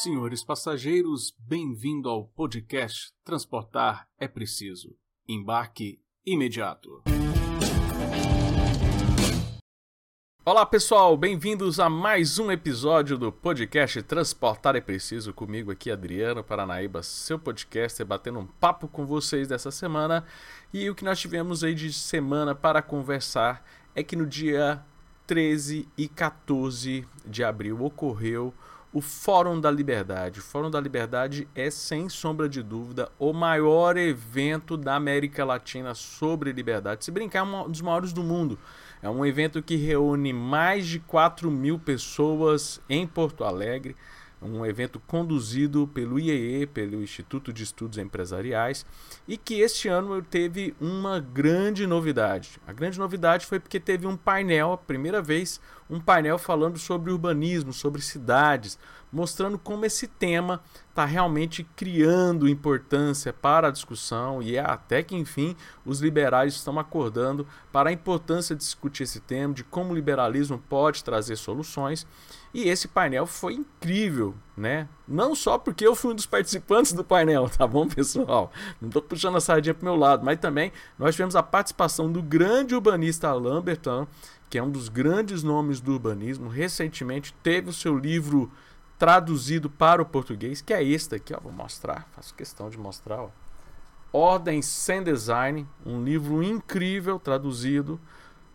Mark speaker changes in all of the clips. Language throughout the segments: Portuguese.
Speaker 1: Senhores passageiros, bem-vindo ao podcast Transportar é Preciso. Embarque imediato. Olá pessoal, bem-vindos a mais um episódio do podcast Transportar é Preciso. Comigo aqui, Adriano Paranaíba, seu podcaster, batendo um papo com vocês dessa semana. E o que nós tivemos aí de semana para conversar é que no dia 13 e 14 de abril ocorreu o Fórum da Liberdade. O Fórum da Liberdade é, sem sombra de dúvida, o maior evento da América Latina sobre liberdade. Se brincar, é um dos maiores do mundo. É um evento que reúne mais de 4 mil pessoas em Porto Alegre um evento conduzido pelo IEE, pelo Instituto de Estudos Empresariais, e que este ano teve uma grande novidade. A grande novidade foi porque teve um painel, a primeira vez, um painel falando sobre urbanismo, sobre cidades, mostrando como esse tema está realmente criando importância para a discussão e é até que enfim os liberais estão acordando para a importância de discutir esse tema, de como o liberalismo pode trazer soluções. E esse painel foi incrível, né? Não só porque eu fui um dos participantes do painel, tá bom, pessoal? Não estou puxando a sardinha para meu lado, mas também nós tivemos a participação do grande urbanista Lamberton, que é um dos grandes nomes do urbanismo. Recentemente teve o seu livro traduzido para o português, que é este aqui, ó, vou mostrar, faço questão de mostrar, ó. Ordem sem Design, um livro incrível traduzido,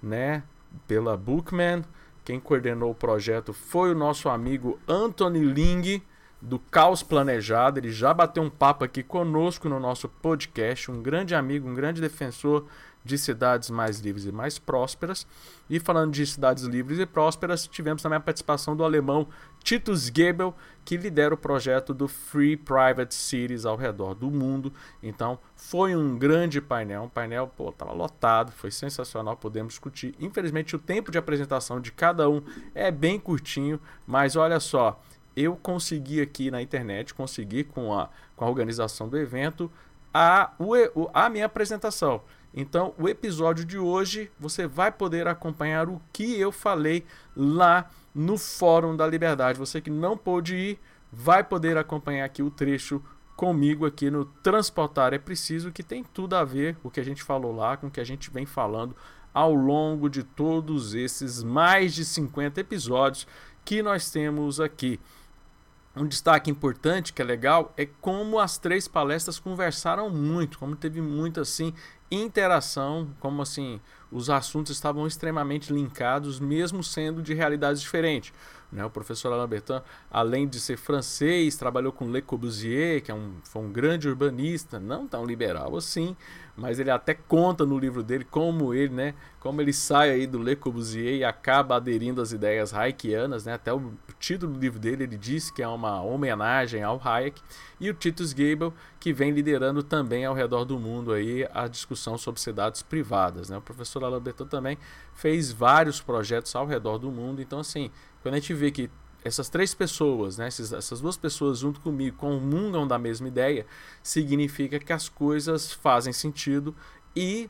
Speaker 1: né, pela Bookman quem coordenou o projeto foi o nosso amigo Anthony Ling, do Caos Planejado. Ele já bateu um papo aqui conosco no nosso podcast. Um grande amigo, um grande defensor de cidades mais livres e mais prósperas. E falando de cidades livres e prósperas, tivemos também a participação do alemão Titus Gebel, que lidera o projeto do Free Private Cities ao redor do mundo. Então, foi um grande painel, um painel, pô, tava lotado, foi sensacional, podemos discutir. Infelizmente, o tempo de apresentação de cada um é bem curtinho, mas olha só, eu consegui aqui na internet, consegui com a, com a organização do evento, a, o, a minha apresentação. Então, o episódio de hoje você vai poder acompanhar o que eu falei lá no Fórum da Liberdade. Você que não pôde ir, vai poder acompanhar aqui o trecho comigo aqui no Transportar é Preciso, que tem tudo a ver o que a gente falou lá, com o que a gente vem falando ao longo de todos esses mais de 50 episódios que nós temos aqui. Um destaque importante que é legal é como as três palestras conversaram muito, como teve muito assim interação, como assim os assuntos estavam extremamente linkados, mesmo sendo de realidades diferentes. Né? O professor Alain Bertin, além de ser francês, trabalhou com Le Corbusier, que é um, foi um grande urbanista, não tão liberal assim, mas ele até conta no livro dele como ele, né, como ele sai aí do Le Corbusier e acaba aderindo às ideias hayekianas, né? Até o título do livro dele ele diz que é uma homenagem ao Hayek e o Titus Gable que vem liderando também ao redor do mundo aí a discussão sobre cidades privadas, né? O professor Alain Bertin também fez vários projetos ao redor do mundo, então assim, quando a gente vê que essas três pessoas, né, essas duas pessoas junto comigo comungam da mesma ideia, significa que as coisas fazem sentido e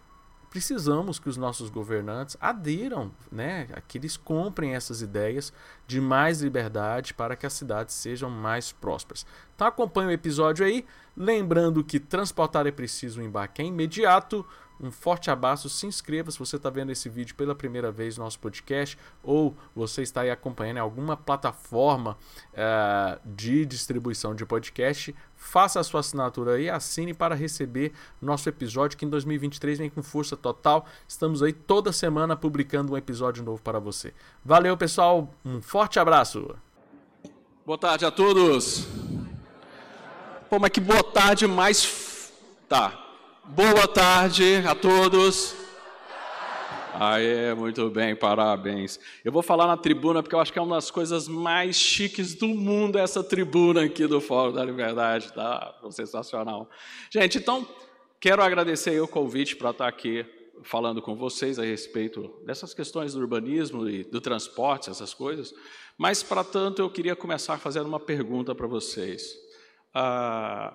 Speaker 1: precisamos que os nossos governantes aderam, né, que eles comprem essas ideias de mais liberdade para que as cidades sejam mais prósperas. Então acompanhe o episódio aí, lembrando que transportar é preciso, o embarque é imediato. Um forte abraço, se inscreva se você está vendo esse vídeo pela primeira vez no nosso podcast ou você está aí acompanhando alguma plataforma uh, de distribuição de podcast. Faça a sua assinatura aí, assine para receber nosso episódio que em 2023 vem com força total. Estamos aí toda semana publicando um episódio novo para você. Valeu, pessoal. Um forte abraço. Boa tarde a todos. Pô, mas que boa tarde mais. Tá, Boa tarde a todos. Aê, muito bem, parabéns. Eu vou falar na tribuna porque eu acho que é uma das coisas mais chiques do mundo essa tribuna aqui do Fórum da Liberdade, tá? Sensacional. Gente, então, quero agradecer o convite para estar aqui falando com vocês a respeito dessas questões do urbanismo e do transporte, essas coisas. Mas, para tanto, eu queria começar fazendo uma pergunta para vocês. Ah,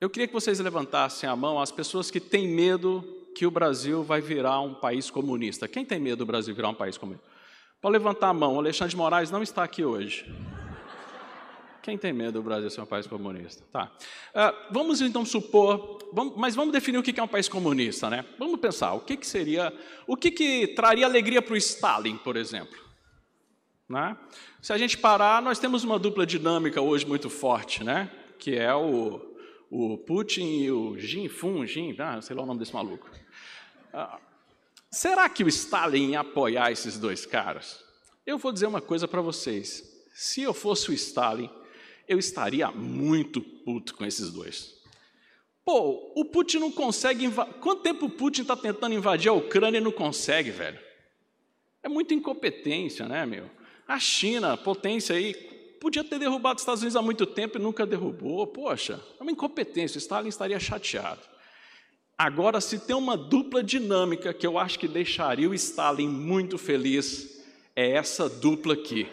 Speaker 1: eu queria que vocês levantassem a mão as pessoas que têm medo que o Brasil vai virar um país comunista. Quem tem medo do Brasil virar um país comunista? Pode levantar a mão. O Alexandre de Moraes não está aqui hoje. Quem tem medo do Brasil ser um país comunista? Tá. Uh, vamos então supor, vamos, mas vamos definir o que é um país comunista, né? Vamos pensar, o que, que seria, o que, que traria alegria para o Stalin, por exemplo? Né? Se a gente parar, nós temos uma dupla dinâmica hoje muito forte, né? Que é o, o Putin e o Jin Fun, Jin, ah, sei lá o nome desse maluco. Uh, será que o Stalin ia apoiar esses dois caras? Eu vou dizer uma coisa para vocês. Se eu fosse o Stalin, eu estaria muito puto com esses dois. Pô, o Putin não consegue. Inv... Quanto tempo o Putin está tentando invadir a Ucrânia e não consegue, velho? É muita incompetência, né, meu? A China, potência aí, podia ter derrubado os Estados Unidos há muito tempo e nunca derrubou. Poxa, é uma incompetência. Stalin estaria chateado. Agora, se tem uma dupla dinâmica que eu acho que deixaria o Stalin muito feliz, é essa dupla aqui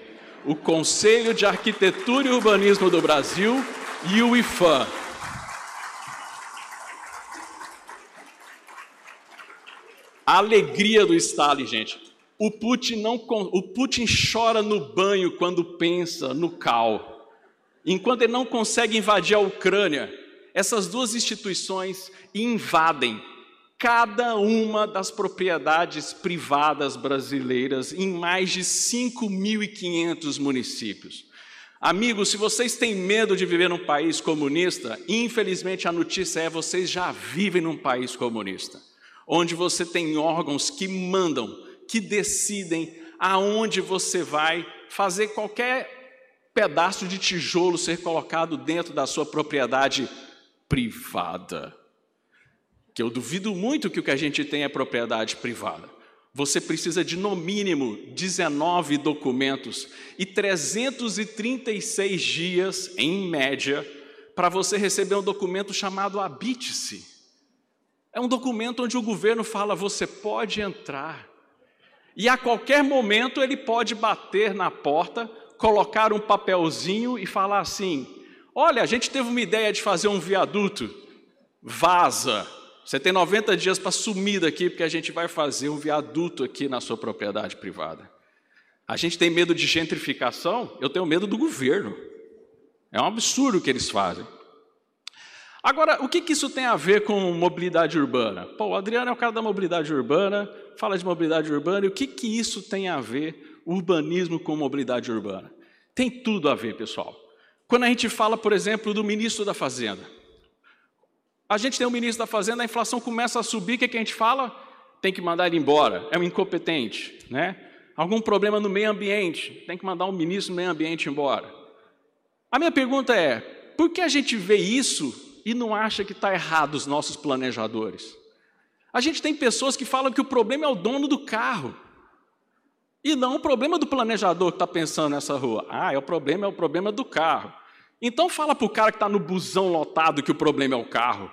Speaker 1: o Conselho de Arquitetura e Urbanismo do Brasil e o IFAM. A alegria do Stalin, gente. O Putin, não, o Putin chora no banho quando pensa no cal. Enquanto ele não consegue invadir a Ucrânia, essas duas instituições invadem cada uma das propriedades privadas brasileiras em mais de 5.500 municípios. Amigos, se vocês têm medo de viver num país comunista, infelizmente a notícia é vocês já vivem num país comunista, onde você tem órgãos que mandam, que decidem aonde você vai fazer qualquer pedaço de tijolo ser colocado dentro da sua propriedade privada que eu duvido muito que o que a gente tem é propriedade privada. Você precisa de no mínimo 19 documentos e 336 dias, em média, para você receber um documento chamado Habite-se. É um documento onde o governo fala: você pode entrar. E a qualquer momento ele pode bater na porta, colocar um papelzinho e falar assim: olha, a gente teve uma ideia de fazer um viaduto, vaza. Você tem 90 dias para sumir daqui, porque a gente vai fazer um viaduto aqui na sua propriedade privada. A gente tem medo de gentrificação, eu tenho medo do governo. É um absurdo o que eles fazem. Agora, o que, que isso tem a ver com mobilidade urbana? Pô, o Adriano é o cara da mobilidade urbana, fala de mobilidade urbana, e o que, que isso tem a ver, urbanismo com mobilidade urbana? Tem tudo a ver, pessoal. Quando a gente fala, por exemplo, do ministro da Fazenda, a gente tem o ministro da Fazenda, a inflação começa a subir, o que, que a gente fala? Tem que mandar ele embora, é um incompetente, né? Algum problema no meio ambiente, tem que mandar o ministro do meio ambiente embora. A minha pergunta é: por que a gente vê isso e não acha que está errado os nossos planejadores? A gente tem pessoas que falam que o problema é o dono do carro. E não o problema do planejador que está pensando nessa rua. Ah, é o problema, é o problema do carro. Então fala para o cara que está no busão lotado que o problema é o carro.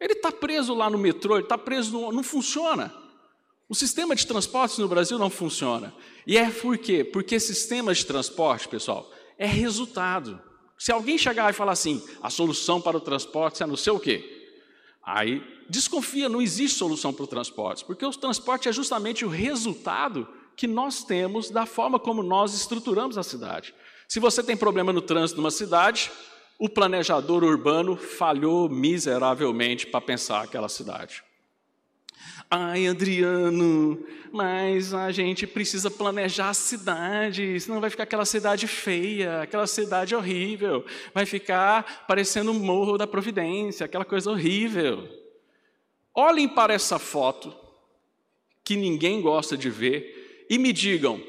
Speaker 1: Ele está preso lá no metrô, ele está preso, no, não funciona. O sistema de transportes no Brasil não funciona. E é por quê? Porque sistema de transporte, pessoal, é resultado. Se alguém chegar e falar assim, a solução para o transporte é não sei o quê, aí desconfia, não existe solução para o transporte, porque o transporte é justamente o resultado que nós temos da forma como nós estruturamos a cidade. Se você tem problema no trânsito numa cidade, o planejador urbano falhou miseravelmente para pensar aquela cidade. Ai, Adriano, mas a gente precisa planejar a cidade, senão vai ficar aquela cidade feia, aquela cidade horrível, vai ficar parecendo o Morro da Providência, aquela coisa horrível. Olhem para essa foto, que ninguém gosta de ver, e me digam,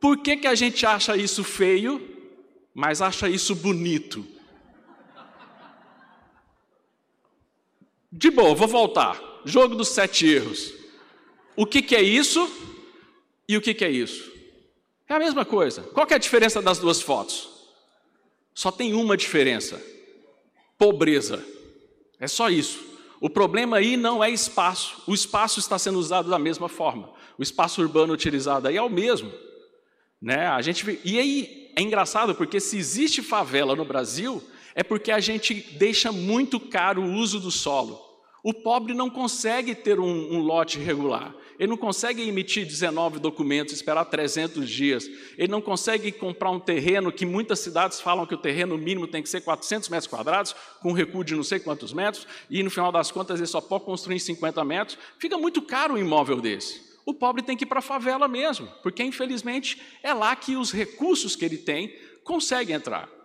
Speaker 1: por que, que a gente acha isso feio, mas acha isso bonito? De boa, vou voltar. Jogo dos sete erros. O que, que é isso e o que, que é isso? É a mesma coisa. Qual é a diferença das duas fotos? Só tem uma diferença: pobreza. É só isso. O problema aí não é espaço. O espaço está sendo usado da mesma forma. O espaço urbano utilizado aí é o mesmo. Né? A gente e aí é engraçado porque se existe favela no Brasil é porque a gente deixa muito caro o uso do solo. O pobre não consegue ter um, um lote regular. ele não consegue emitir 19 documentos, esperar 300 dias, ele não consegue comprar um terreno que muitas cidades falam que o terreno mínimo tem que ser 400 metros quadrados, com um recuo de não sei quantos metros, e no final das contas ele só pode construir em 50 metros. Fica muito caro um imóvel desse. O pobre tem que ir para a favela mesmo, porque infelizmente é lá que os recursos que ele tem conseguem entrar.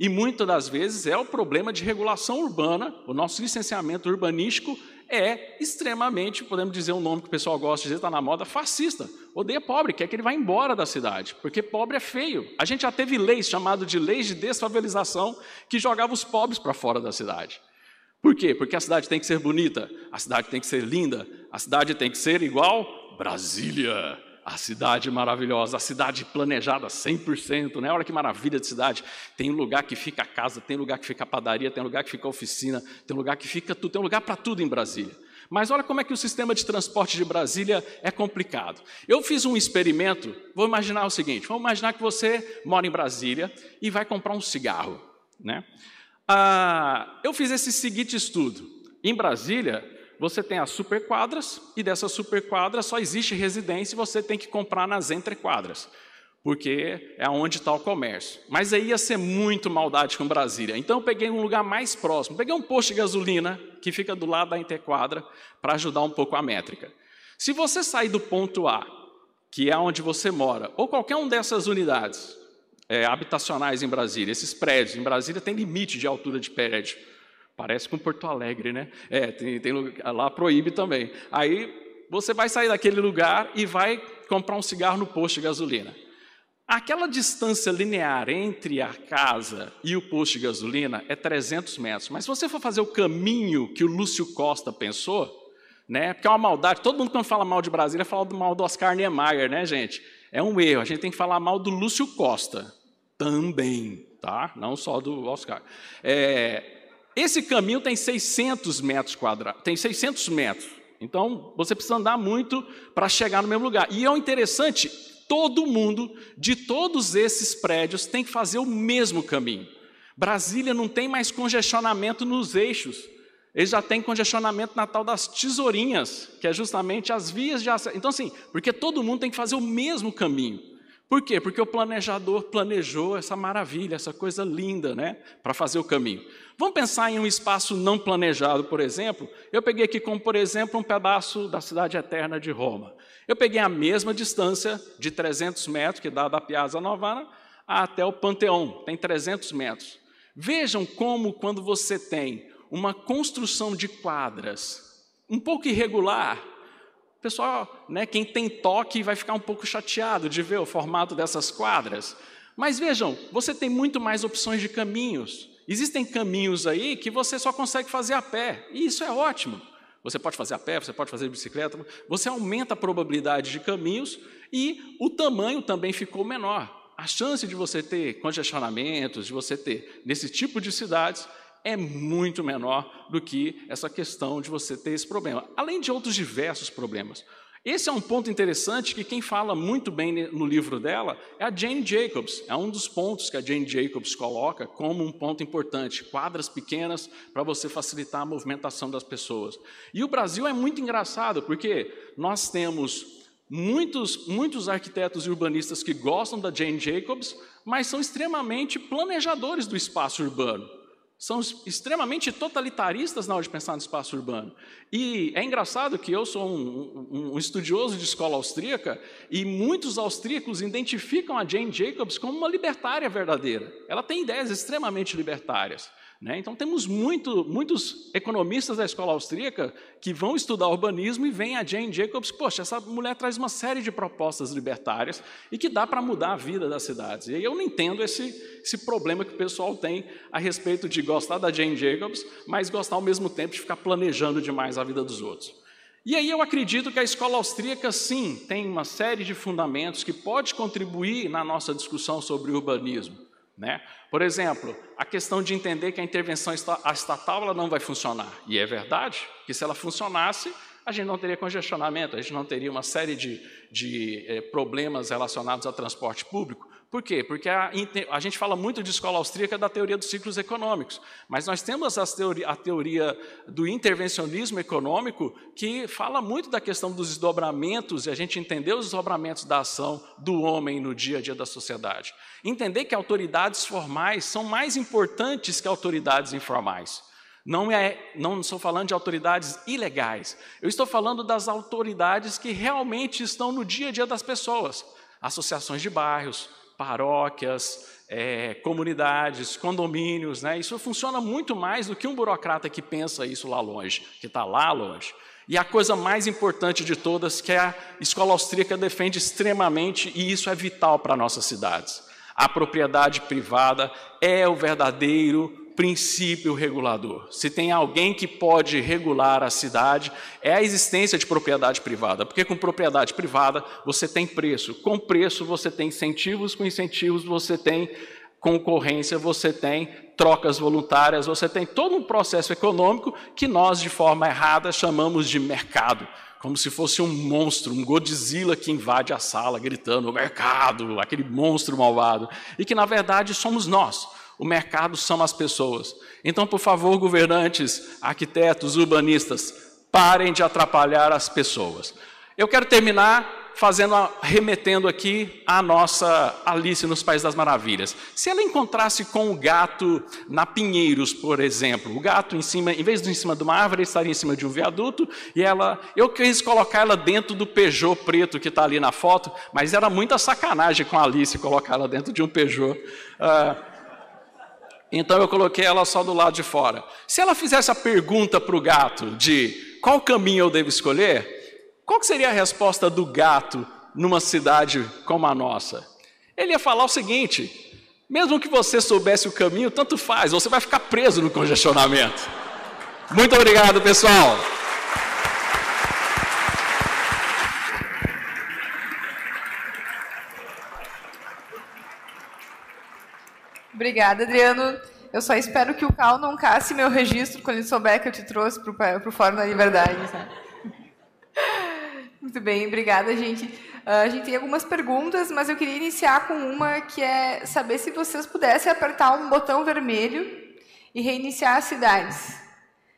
Speaker 1: E muitas das vezes é o problema de regulação urbana, o nosso licenciamento urbanístico é extremamente, podemos dizer um nome que o pessoal gosta de dizer, está na moda, fascista. Odeia pobre, quer que ele vá embora da cidade, porque pobre é feio. A gente já teve leis chamado de leis de desfavelização que jogavam os pobres para fora da cidade. Por quê? Porque a cidade tem que ser bonita, a cidade tem que ser linda, a cidade tem que ser igual Brasília a cidade maravilhosa, a cidade planejada 100%, né? Olha que maravilha de cidade. Tem lugar que fica a casa, tem lugar que fica a padaria, tem lugar que fica a oficina, tem lugar que fica tudo, tem lugar para tudo em Brasília. Mas olha como é que o sistema de transporte de Brasília é complicado. Eu fiz um experimento, vou imaginar o seguinte: vamos imaginar que você mora em Brasília e vai comprar um cigarro. Né? Ah, eu fiz esse seguinte estudo. Em Brasília, você tem as superquadras, e dessas superquadras só existe residência e você tem que comprar nas entrequadras, porque é onde está o comércio. Mas aí ia ser muito maldade com Brasília. Então eu peguei um lugar mais próximo, peguei um posto de gasolina que fica do lado da entrequadra para ajudar um pouco a métrica. Se você sair do ponto A, que é onde você mora, ou qualquer uma dessas unidades é, habitacionais em Brasília, esses prédios, em Brasília tem limite de altura de prédio. Parece com Porto Alegre, né? É, tem, tem lugar, lá proíbe também. Aí você vai sair daquele lugar e vai comprar um cigarro no posto de gasolina. Aquela distância linear entre a casa e o posto de gasolina é 300 metros. Mas se você for fazer o caminho que o Lúcio Costa pensou, né? Porque é uma maldade. Todo mundo quando fala mal de Brasília fala mal do Oscar Niemeyer, né, gente? É um erro. A gente tem que falar mal do Lúcio Costa também, tá? Não só do Oscar. É, esse caminho tem 600 metros quadrados, tem 600 metros. Então, você precisa andar muito para chegar no mesmo lugar. E é interessante, todo mundo de todos esses prédios tem que fazer o mesmo caminho. Brasília não tem mais congestionamento nos eixos. Ele já tem congestionamento na tal das tesourinhas, que é justamente as vias de acesso. Então, assim, porque todo mundo tem que fazer o mesmo caminho. Por quê? Porque o planejador planejou essa maravilha, essa coisa linda, né, para fazer o caminho. Vamos pensar em um espaço não planejado, por exemplo. Eu peguei aqui como, por exemplo, um pedaço da cidade eterna de Roma. Eu peguei a mesma distância de 300 metros, que dá da Piazza Novana, até o Panteão, tem 300 metros. Vejam como, quando você tem uma construção de quadras um pouco irregular, pessoal, né, quem tem toque vai ficar um pouco chateado de ver o formato dessas quadras. Mas vejam, você tem muito mais opções de caminhos. Existem caminhos aí que você só consegue fazer a pé, e isso é ótimo. Você pode fazer a pé, você pode fazer de bicicleta, você aumenta a probabilidade de caminhos e o tamanho também ficou menor. A chance de você ter congestionamentos, de você ter nesse tipo de cidades, é muito menor do que essa questão de você ter esse problema, além de outros diversos problemas. Esse é um ponto interessante que quem fala muito bem no livro dela é a Jane Jacobs. É um dos pontos que a Jane Jacobs coloca como um ponto importante: quadras pequenas para você facilitar a movimentação das pessoas. E o Brasil é muito engraçado porque nós temos muitos, muitos arquitetos e urbanistas que gostam da Jane Jacobs, mas são extremamente planejadores do espaço urbano são extremamente totalitaristas na hora de pensar no espaço urbano. E é engraçado que eu sou um, um, um, estudioso de escola austríaca e muitos austríacos identificam a Jane Jacobs como uma libertária verdadeira. Ela tem ideias extremamente libertárias. Né? Então, temos muito, muitos economistas da escola austríaca que vão estudar urbanismo e vêm a Jane Jacobs, poxa, essa mulher traz uma série de propostas libertárias e que dá para mudar a vida das cidades. E eu não entendo esse, esse problema que o pessoal tem a respeito de gostar da Jane Jacobs, mas gostar ao mesmo tempo de ficar planejando demais a vida dos outros. E aí eu acredito que a escola austríaca, sim, tem uma série de fundamentos que pode contribuir na nossa discussão sobre urbanismo. Né? Por exemplo, a questão de entender que a intervenção estatal ela não vai funcionar. E é verdade que se ela funcionasse, a gente não teria congestionamento, a gente não teria uma série de, de eh, problemas relacionados ao transporte público. Por quê? Porque a, a, gente fala muito de escola austríaca da teoria dos ciclos econômicos, mas nós temos teoria, a teoria do intervencionismo econômico que fala muito da questão dos desdobramentos e a gente entender os desdobramentos da ação do homem no dia a dia da sociedade. Entender que autoridades formais são mais importantes que autoridades informais. Não, é, não estou falando de autoridades ilegais, eu estou falando das autoridades que realmente estão no dia a dia das pessoas. Associações de bairros, paróquias, é, comunidades, condomínios, né? Isso funciona muito mais do que um burocrata que pensa isso lá longe, que está lá longe. E a coisa mais importante de todas, que a escola austríaca defende extremamente, e isso é vital para nossas cidades. A propriedade privada é o verdadeiro princípio regulador. Se tem alguém que pode regular a cidade, é a existência de propriedade privada. Porque com propriedade privada você tem preço, com preço você tem incentivos, com incentivos você tem concorrência, você tem trocas voluntárias, você tem todo um processo econômico que nós, de forma errada, chamamos de mercado. Como se fosse um monstro, um Godzilla que invade a sala gritando: mercado, aquele monstro malvado. E que, na verdade, somos nós o mercado são as pessoas. Então, por favor, governantes, arquitetos, urbanistas, parem de atrapalhar as pessoas. Eu quero terminar fazendo, remetendo aqui a nossa Alice nos Países das Maravilhas. Se ela encontrasse com o gato na Pinheiros, por exemplo, o gato em cima, em vez de em cima de uma árvore, estaria em cima de um viaduto, e ela, eu quis colocar ela dentro do Peugeot preto que está ali na foto, mas era muita sacanagem com a Alice colocar ela dentro de um Peugeot. Uh, então eu coloquei ela só do lado de fora. Se ela fizesse a pergunta para o gato de qual caminho eu devo escolher, qual seria a resposta do gato numa cidade como a nossa? Ele ia falar o seguinte: mesmo que você soubesse o caminho, tanto faz, você vai ficar preso no congestionamento. Muito obrigado, pessoal.
Speaker 2: Obrigada, Adriano. Eu só espero que o Cal não casse meu registro quando ele souber que eu te trouxe para o Fórum da Liberdade. Muito bem, obrigada, gente. Uh, a gente tem algumas perguntas, mas eu queria iniciar com uma que é saber se vocês pudessem apertar um botão vermelho e reiniciar as cidades.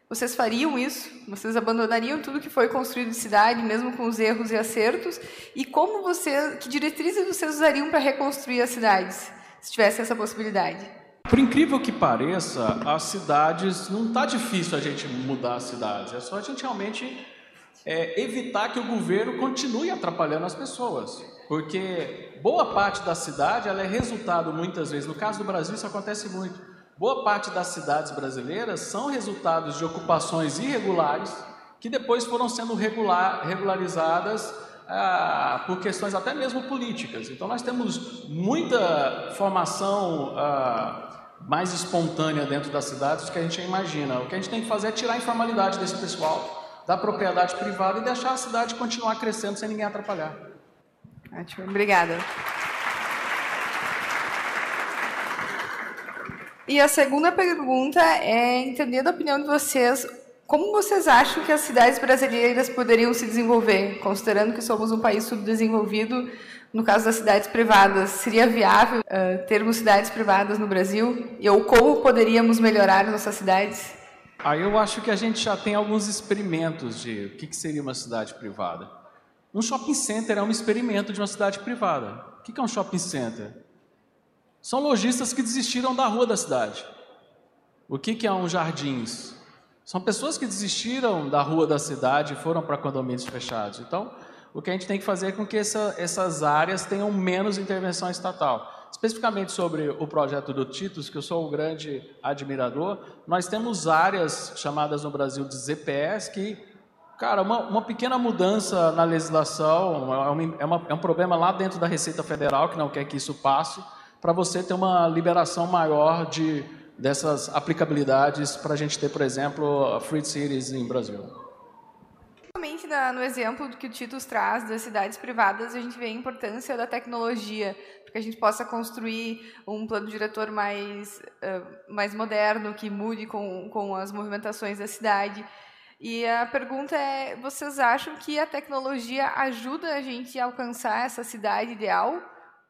Speaker 2: Vocês fariam isso? Vocês abandonariam tudo que foi construído de cidade, mesmo com os erros e acertos? E como você, que diretrizes vocês usariam para reconstruir as cidades? Se tivesse essa possibilidade?
Speaker 1: Por incrível que pareça, as cidades, não está difícil a gente mudar as cidades, é só a gente realmente é, evitar que o governo continue atrapalhando as pessoas. Porque boa parte da cidade ela é resultado, muitas vezes, no caso do Brasil isso acontece muito, boa parte das cidades brasileiras são resultados de ocupações irregulares que depois foram sendo regular, regularizadas ah, por questões até mesmo políticas. Então, nós temos muita formação ah, mais espontânea dentro das cidades do que a gente imagina. O que a gente tem que fazer é tirar a informalidade desse pessoal, da propriedade privada e deixar a cidade continuar crescendo sem ninguém atrapalhar.
Speaker 2: Ótimo, obrigada. E a segunda pergunta é entender da opinião de vocês como vocês acham que as cidades brasileiras poderiam se desenvolver, considerando que somos um país subdesenvolvido? No caso das cidades privadas, seria viável uh, termos cidades privadas no Brasil? E ou como poderíamos melhorar nossas cidades?
Speaker 1: Aí eu acho que a gente já tem alguns experimentos de o que, que seria uma cidade privada. Um shopping center é um experimento de uma cidade privada. O que, que é um shopping center? São lojistas que desistiram da rua da cidade. O que, que é um jardins? São pessoas que desistiram da rua da cidade e foram para condomínios fechados. Então, o que a gente tem que fazer é com que essa, essas áreas tenham menos intervenção estatal. Especificamente sobre o projeto do Titus, que eu sou um grande admirador, nós temos áreas chamadas no Brasil de ZPS que, cara, uma, uma pequena mudança na legislação é, é, uma, é um problema lá dentro da Receita Federal, que não quer que isso passe, para você ter uma liberação maior de dessas aplicabilidades para a gente ter, por exemplo, Free Cities em Brasil.
Speaker 2: No exemplo que o Titus traz das cidades privadas, a gente vê a importância da tecnologia, que a gente possa construir um plano diretor mais, uh, mais moderno, que mude com, com as movimentações da cidade. E a pergunta é: vocês acham que a tecnologia ajuda a gente a alcançar essa cidade ideal?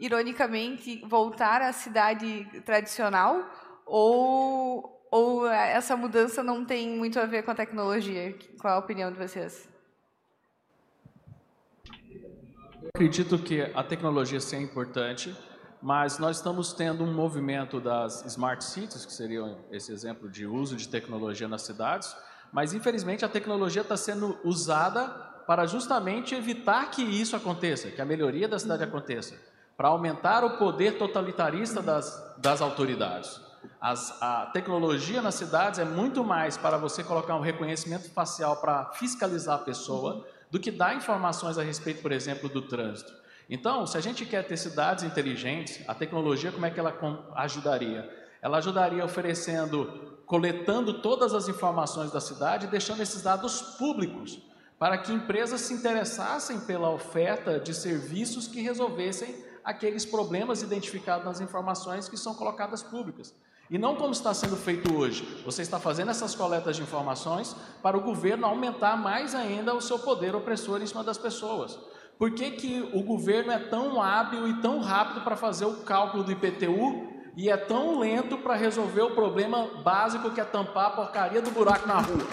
Speaker 2: ironicamente, voltar à cidade tradicional? Ou, ou essa mudança não tem muito a ver com a tecnologia? Qual a opinião de vocês?
Speaker 1: Eu acredito que a tecnologia sim é importante, mas nós estamos tendo um movimento das smart cities, que seria esse exemplo de uso de tecnologia nas cidades, mas infelizmente a tecnologia está sendo usada para justamente evitar que isso aconteça, que a melhoria da cidade aconteça, para aumentar o poder totalitarista das, das autoridades. As, a tecnologia nas cidades é muito mais para você colocar um reconhecimento facial para fiscalizar a pessoa do que dar informações a respeito, por exemplo, do trânsito. Então, se a gente quer ter cidades inteligentes, a tecnologia, como é que ela ajudaria? Ela ajudaria oferecendo, coletando todas as informações da cidade e deixando esses dados públicos, para que empresas se interessassem pela oferta de serviços que resolvessem aqueles problemas identificados nas informações que são colocadas públicas. E não como está sendo feito hoje. Você está fazendo essas coletas de informações para o governo aumentar mais ainda o seu poder opressor em cima das pessoas. Por que, que o governo é tão hábil e tão rápido para fazer o cálculo do IPTU e é tão lento para resolver o problema básico que é tampar a porcaria do buraco na rua?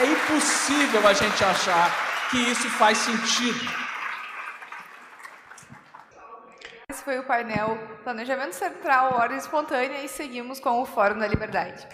Speaker 1: É impossível a gente achar que isso faz sentido.
Speaker 2: Esse foi o painel Planejamento Central, Ordem Espontânea e seguimos com o Fórum da Liberdade.